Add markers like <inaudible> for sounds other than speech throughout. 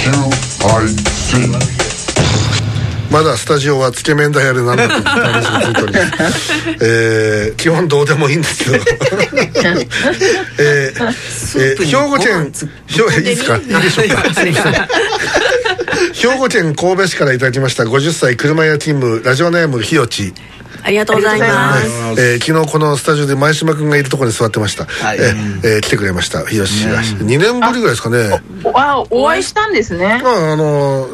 <laughs> まだスタジオはつけ麺ダイヤルなんだと話がついております、えー、基本どうでもいいんですけど <laughs> えー、えー、兵庫県兵いいですかいいでしょうか？<laughs> 兵庫県神戸市からいただきました。50歳車屋勤務ラジオネームひよちありがとうございます。えー、昨日このスタジオで前島君がいるところに座ってました、はい。えーえー来てくれました。日吉が。2年ぶりぐらいですかね。あ、お会いしたんですね。まああの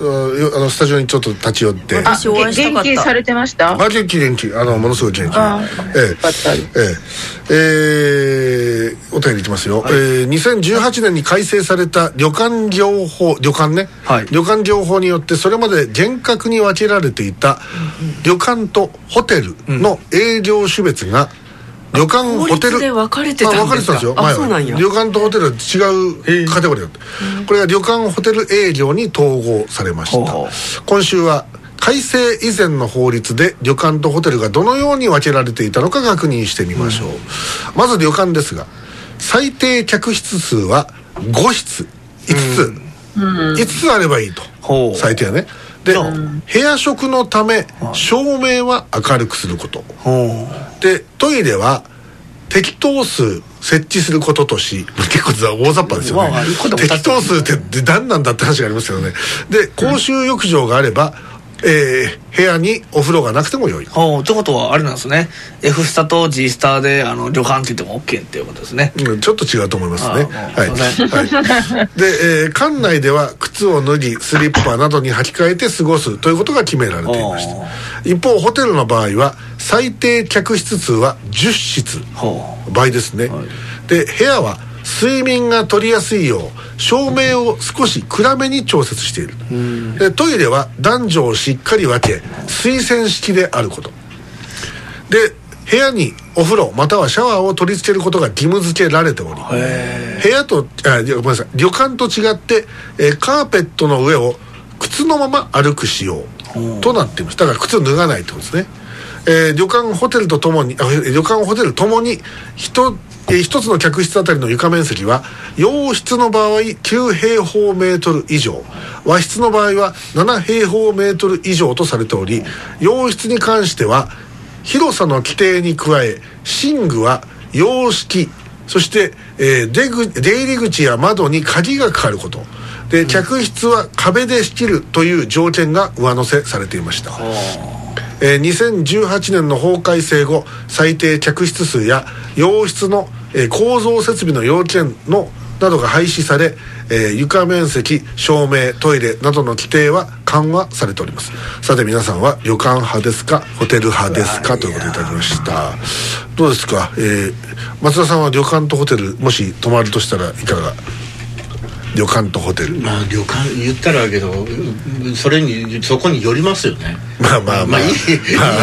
あのスタジオにちょっと立ち寄って。あ、私お会いしたかった元気されてました？あ元気元気。あのものすごい元気。あええ。よかったええ。えーお便りいきますよ、えー2018年に改正された旅館業法旅館ね、はい。旅館業法によってそれまで厳格に分けられていた旅館とホテルの営業種別が旅館法ホテル律で分かれてたんですか？あ分かれてたんですよ。あ前は。そうなんや。旅館とホテルは違うカテゴリーだった。これが旅館ホテル営業に統合されました。今週は改正以前の法律で旅館とホテルがどのように分けられていたのか確認してみましょう、まず旅館ですが最低客室数は5室。5つ、5つあればいいと。最低はねで部屋食のため照明は明るくすること。ほでトイレは適当数設置することとし結構大雑把ですよね、適当数って何なんだって話がありますけどね。で公衆浴場があれば、えー部屋にお風呂がなくてもよい、うほうってことはあれなんですね。F スタと G スタであの旅館って言っても OK っていうことですね。うん、ちょっと違うと思いますね。あはい、はい、で、えー館内では靴を脱ぎスリッパなどに履き替えて過ごすということが決められていました。一方ホテルの場合は最低客室数は10室ほ倍ですね、で部屋は睡眠が取りやすいよう照明を少し暗めに調節している。でトイレは男女をしっかり分け水洗式であること。で部屋にお風呂またはシャワーを取り付けることが義務付けられており部屋とあごめんなさい。旅館と違って、えーカーペットの上を靴のまま歩く仕様となっています。だから靴を脱がないってことですね、えー旅館ホテルとともに旅館ホテルともに一えー一つの客室あたりの床面積は洋室の場合9平方メートル以上。和室の場合は7平方メートル以上とされており洋室に関しては広さの規定に加え寝具は洋式。そして、えー出出入り口や窓に鍵がかかること。で客室は壁で仕切るという条件が上乗せされていました、えー2018年の法改正後最低客室数や洋室の、えー構造設備の要件のなどが廃止され、えー床面積照明トイレなどの規定は緩和されております。さて皆さんは旅館派ですかホテル派ですかということでいただきました。どうですか、えー松田さんは旅館とホテルもし泊まるとしたらいかが？旅館とホテル。まあ旅館言ったらだけどうんそれにそこによりますよね。まあまあまあ。まあいいいい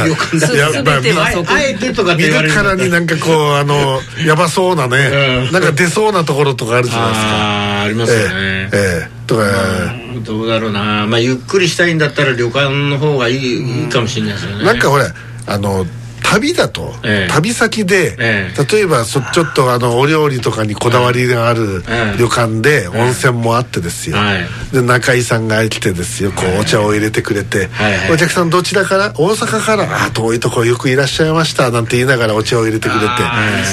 旅館だいやまあ全てはそこあえてとか見るからになんかこうあのやばそうなね、うん。なんか出そうなところとかあるじゃないですか。ああありますよね、ええええとか、うんどうだろうな。まあゆっくりしたいんだったら旅館の方がいい,、いいかもしれないですよね。なんかほらあの旅だと、ええ。旅先で、え例えばそちょっとあのお料理とかにこだわりがあるええ。旅館で温泉もあってですよ、はい。で中井さんが来てですよ。こうお茶を入れてくれて、お客さんどちらから？大阪から？あ遠いとこよくいらっしゃいました。なんて言いながらお茶を入れてくれ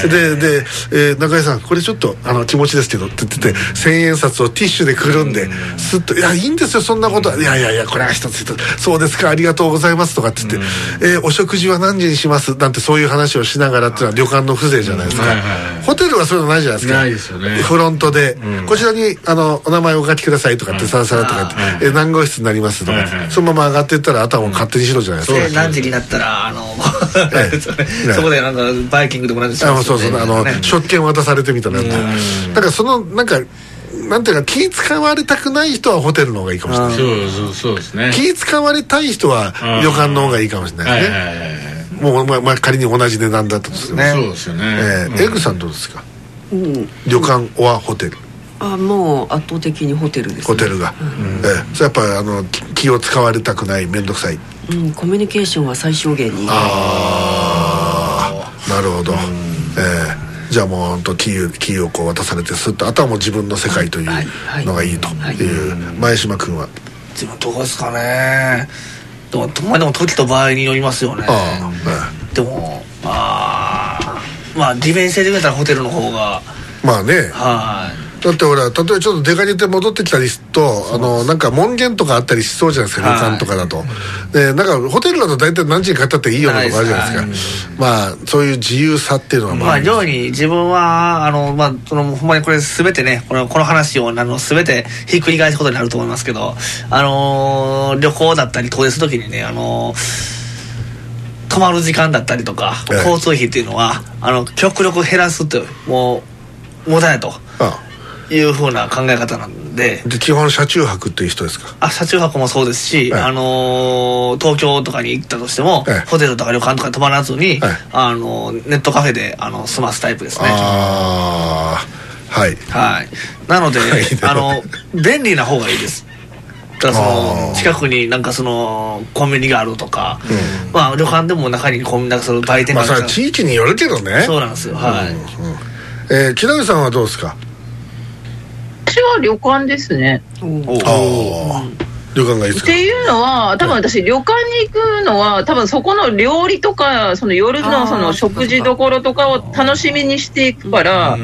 て。でで、えー中井さんこれちょっとあの気持ちですけどって言ってて千円札をティッシュでくるんですっと「いやいいんですよそんなこと。は」いやいやいやこれは一つ一つ。そうですかありがとうございます」とかって言って「えーお食事は何時にします」なんてそういう話をしながらっていうのは旅館の風情じゃないですか、はいはいはいホテルはそういうのないじゃないですか。ないですよね。フロントで、こちらにあのお名前をお書きくださいとかってさらさらとかって、えー何号室になりますとかって、はいはいそのまま上がっていったらあとはもう勝手にしろじゃないですか、で何時になったらあの <laughs> ええ。そこでなんかバイキングでもなんですあそうそうあの、ね。食券渡されてみたいなやつだからそのなんかなんていうか気使われたくない人はホテルの方がいいかもしれない。そうそうそうですね。気使われたい人は旅館の方がいいかもしれないですね、もう、まあまあ、仮に同じ値段だったとしても、ね。そうですよね、えーエグさんどうですか、旅館はホテル。あもう圧倒的にホテルです、ね、ホテルが、えーそれやっぱりあの気気を使われたくない面倒くさい。うん、コミュニケーションは最小限に。ああなるほど、えじゃあもう本当キーキーをこう渡されてスッとあとはもう自分の世界というのがいいという。前島君は？自分どうですかねでもまあでも時と場合によりますよね。あでもまあまあ利便性で言うたらホテルの方が。あまあね。はいだってほら例えばちょっと出かけて戻ってきたりするとあのなんか門限とかあったりしそうじゃないですか旅はい。館とかだと。でなんかホテルだと大体何時に帰ったっていいようなとこあるじゃないですか。まあそういう自由さっていうのはまあ、上に自分は、あの、まあ、その、ほんまにこれすべてね、この、この話を、あの、すべてひっくり返すことになると思いますけど、あのー旅行だったり、遠出するときにね、あのー泊まる時間だったりとか、ええ交通費っていうのは、あの、極力減らすともう、無駄やと。あいうふうな考え方なんで、で基本車中泊っていう人ですか？あ車中泊もそうですし、ええ。あのー東京とかに行ったとしても、ええ。ホテルとか旅館とかに泊まらずに、ええ。あのネットカフェであの済ますタイプですね。ああはい。はい。なので、はい。あの、便利な方がいいです。だからそあの、ー。近くになんかその、コンビニがあるとか、まあ旅館でも中にコンビニなんかその売店まあそれはがあるから地域によるけどね。そうなんですよ。はい。えー木南さんはどうですか？私は旅館ですね。ああ旅館がいいですか？っていうのは、多分私、旅館に行くのは、多分そこの料理とか、その夜のその食事どころとかを楽しみにしていくから、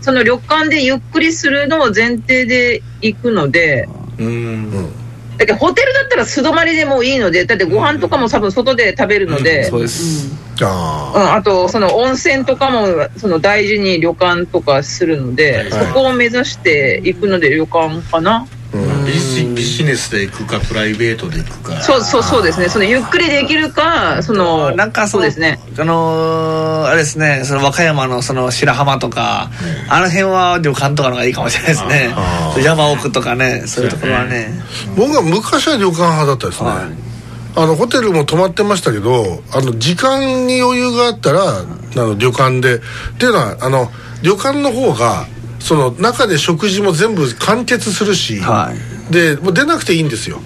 その旅館でゆっくりするのを前提で行くので、うんだけどホテルだったら素泊まりでもいいので、だってご飯とかも多分外で食べるので、そうです。あうん、あとその温泉とかもその大事に旅館とかするので、はいそこを目指して行くので旅館かな。ビジビジネスで行くかプライベートで行くか。そうそうそうですね。そのゆっくりできるか、そのなんかそうですね。あのーあれですね、その和歌山のその白浜とか、あの辺は旅館とかの方がいいかもしれないですね。山奥とかね、そういうところはね。僕は昔は旅館派だったですね、はい。あのホテルも泊まってましたけどあの時間に余裕があったらあの旅館で。っていうのはあの旅館の方がその中で食事も全部完結するし、はい。でもう出なくていいんですよ。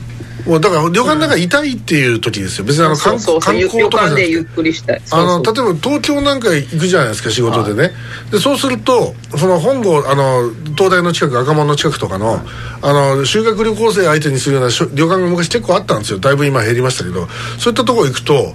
もうだから旅館の中にいたいっていう時ですよ。別にあの観そうそうそう観光旅とかじゃなくて。館でゆっくりしたい。あの例えば東京なんか行くじゃないですか仕事でね、でそうするとその本郷あの東大の近く赤門の近くとかの,、あの修学旅行生相手にするようなしょ旅館が昔結構あったんですよ。だいぶ今減りましたけど。そういったところ行くと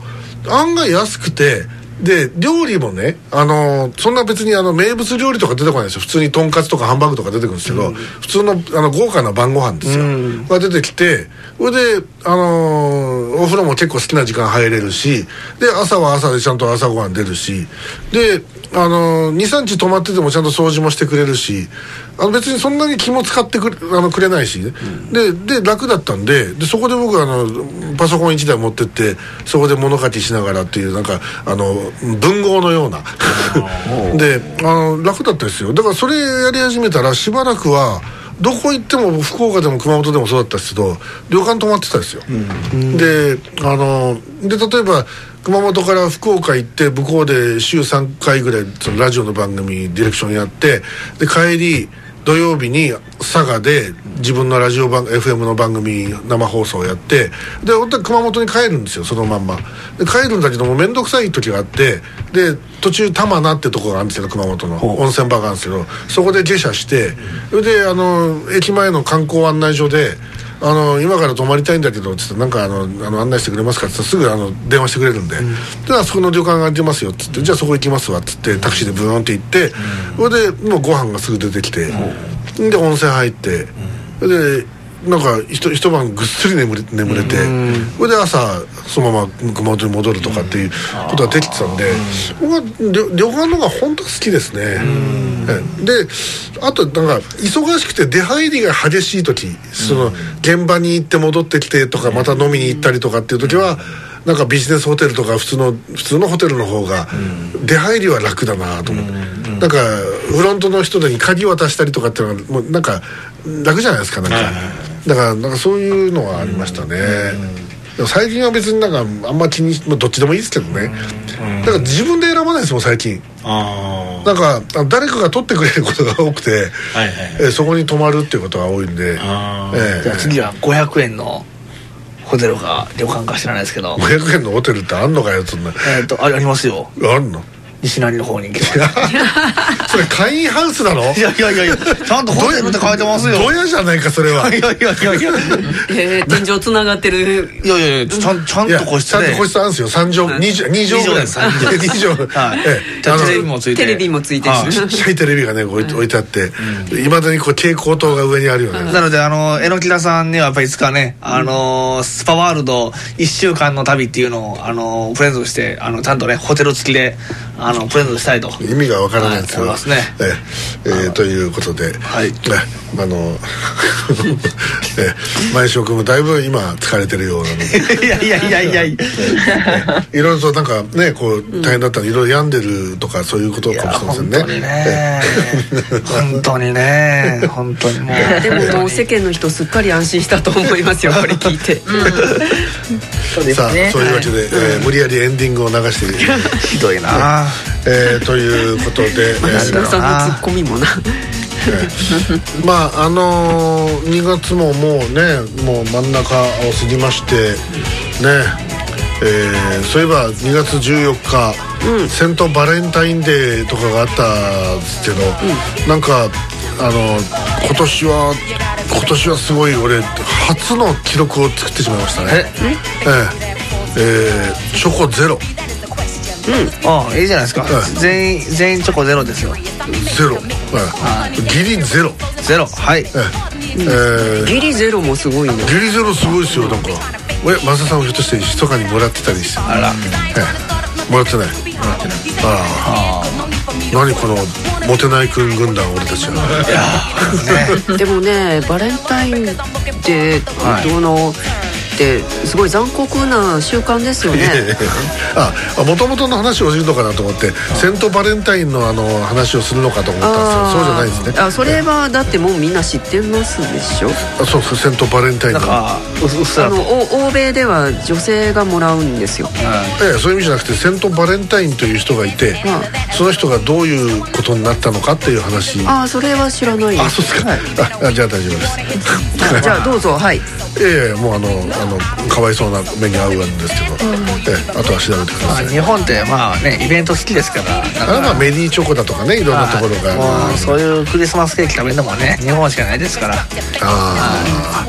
案外安くてで料理もねあのそんな別にあの名物料理とか出てこないですよ。普通にとんかつとかハンバーグとか出てくるんですけど、普通のあの豪華な晩ご飯ですよ、が出てきてそれであのお風呂も結構好きな時間入れるしで朝は朝でちゃんと朝ごはん出るしであの23日泊まっててもちゃんと掃除もしてくれるしあの別にそんなに気も使ってくれあのくれないしね、でで楽だったんででそこで僕あのパソコン1台持ってってそこで物書きしながらっていうなんかあの文豪のような。であの楽だったですよ。だからそれやり始めたらしばらくはどこ行っても福岡でも熊本でもそうだったですけど旅館泊まってたですよ、であので例えば熊本から福岡行って向こうで週3回ぐらいそのラジオの番組ディレクションやってで帰り土曜日に佐賀で自分のラジオ番 FM の番組生放送をやってで本当に熊本に帰るんですよそのまんま。で帰るんだけども面倒くさい時があってで途中玉名ってとこがあるんですけど熊本の。温泉場があるんですけどそこで下車してそれであの駅前の観光案内所であの今から泊まりたいんだけどつってなんかあのあの案内してくれますかっつったらすぐあの電話してくれるんで、であそこの旅館が空いてますよっつってじゃあそこ行きますわっつってタクシーでブーンって行って、それでもうご飯がすぐ出てきて、で温泉入って、それでなんか一一晩ぐっすり眠れ眠れて、それで朝そのまま熊本に戻るとかっていうことができてたんで、僕は旅旅館の方が本当好きですね、ええ。であとなんか忙しくて出入りが激しい時その現場に行って戻ってきてとかまた飲みに行ったりとかっていう時はなんかビジネスホテルとか普通の普通のホテルの方が出入りは楽だなと思って、なんかフロントの人に鍵渡したりとかっていうのはもうなんか楽じゃないですかなんか、だからなんかそういうのはありましたね、でも最近は別になんかあんま気にまあどっちでもいいですけどね、だから自分で選ばないですもん最近。あなんかあ誰かが取ってくれることが多くて、あはいはい。えーそこに泊まるっていうことが多いんで、あー。えじゃあ次は500円のホテルか旅館か知らないですけど、500円のホテルってあんのかよそんな。えっと、あありますよ。あんの？西成の方に行けば。<laughs> それ会員ハウスなの？いやいやいやいやちゃんとホテルって書いてますよ。ドヤじゃないかそれは。いやいやいやいや。えー、天井つながってる。いやいやいやちゃんちゃんいやと個室で。ちゃんと個室あるんですよ。3畳2畳2畳ぐらい。二畳です2畳はい。テレビもついて。テレビもついてる。はい。ちっちゃいテレビがね置いて置いてあっていまだにこう蛍光灯が上にあるよね。なので、あの、榎木田さんにはやっぱりいつかね、あの、スパワールド1週間の旅っていうのを、あの、プレゼントして、あの、ちゃんとね、ホテル付きで、あの、プレゼントしたいと。意味がわからないんですけど、はい思いますね。ええええということで、はい。ねあの <laughs> ええ前翔君もだいぶ今疲れてるようなので。<laughs> いやいやいやいや。いろいろとなんかねこう大変だったらいろいろ病んでるとかそういうことかもしれませんね。本当にね。本当にね。本当にもう。でももう世間の人すっかり安心したと思いますよこれ聞いて、そうですさあね。そういうわけで、えー無理やりエンディングを流して。いる、ひどいな。えーということで、えー石野さんのツッコミもな <laughs> まああのー、2月ももうねもう真ん中を過ぎましてねえーそういえば2月14日、セントバレンタインデーとかがあったんですけど、なんかあの今年は今年はすごい俺初の記録を作ってしまいましたね。え？ええ。えーチョコゼロ。ああ、いいじゃないですか。うん。全員、全員チョコゼロですよ。ゼロ、はい、ギリゼロ。ゼロ。はい。ギリゼロもすごいね。ギリゼロすごいですよなんか。えマサさんはひょっとして密かにもらってたりしてあら。ええ。もらってない？ああ。何このモテない君軍団俺たちは。ね。<laughs> でもねバレンタインデーどうのってすごい残酷な習慣ですよね。あもともとの話をするのかなと思ってセントバレンタインのあの話をするのかと思ったんですよ。そうじゃないですね。あそれはだってもうみんな知ってますでしょ？あそうそうセントバレンタインの。あの欧米では女性がもらうんですよ。ええそういう意味じゃなくてセントバレンタインという人がいてその人がどういうことになったのかっていう話。ああそれは知らないです。あそうですか、ああじゃあ大丈夫です。あじゃあどうぞ。はい。<laughs> ええもうあのあのかわいそうな目に遭うんですけど、ええあとは調べてくだまあ、さい、日本ってまあねイベント好きですからあまあメリーチョコだとかねいろんなところが。もうそういうクリスマスケーキ食べるのもね日本しかないですから。ああ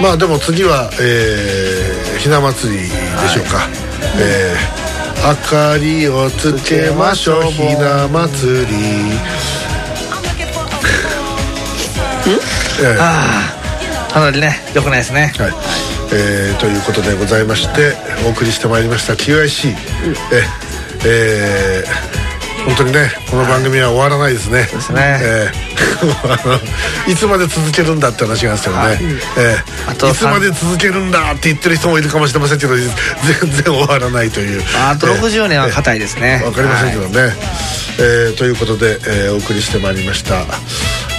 まあでも次は、えー、ひな祭りでしょうか、えー明かりをつけましょうひな祭り。<laughs> ええ。ああかなりね良くないですね。はいえーということでございましてお送りしてまいりました QIC、ええー本当にねこの番組は終わらないですね。ですね。えー <laughs> いつまで続けるんだって話があるんですけどね、えーあといつまで続けるんだって言ってる人もいるかもしれませんけど全然終わらないという。あと60年は硬いですね。わかりませんけどね、えーということで、えーお送りしてまいりました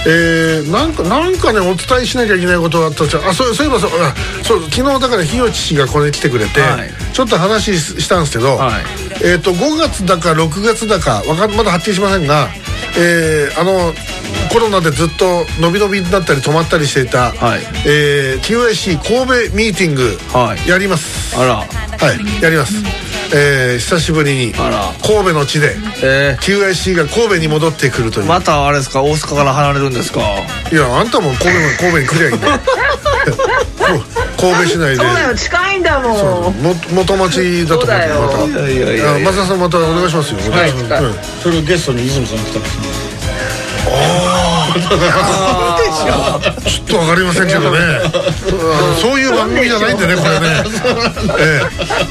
えーなんかなんかねお伝えしなきゃいけないことがあったんですよ。あそうそういえばそうあそう昨日だから日吉氏がこれ来てくれて、はい。ちょっと話ししたんですけど、はい。えっ、と5月だか6月だかわかまだはっきりしませんが、えーあのコロナでずっと伸び伸びになったり止まったりしていた、はい。えー QIC 神戸ミーティングはい。やります、あら。はい、やります。えー久しぶりに神戸の地でえ QIC が神戸に戻ってくるという。ー、またあれですか？大阪から離れるんですか？いやあんたも神戸も神戸に来りゃいいんだよ。<laughs> 神戸市内で。そうだよ近いんだもん。も元町だと思ってそうだよ。また。いやいやいや。あ松田さんまたお願いしますよ。はい。うんそれゲストに泉さん来たんですね <laughs> ちょっとわかりませんけどね。そういう番組じゃないんでねこれね。え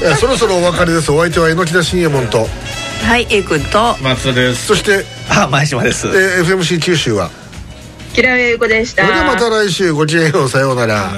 えええそろそろお別れです。お相手は榎田信右衛門とはい A 君と松田ですそして、あ前島ですえー FMC 九州は。キラメゆこでしたそれではまた来週ごきげんようさようなら。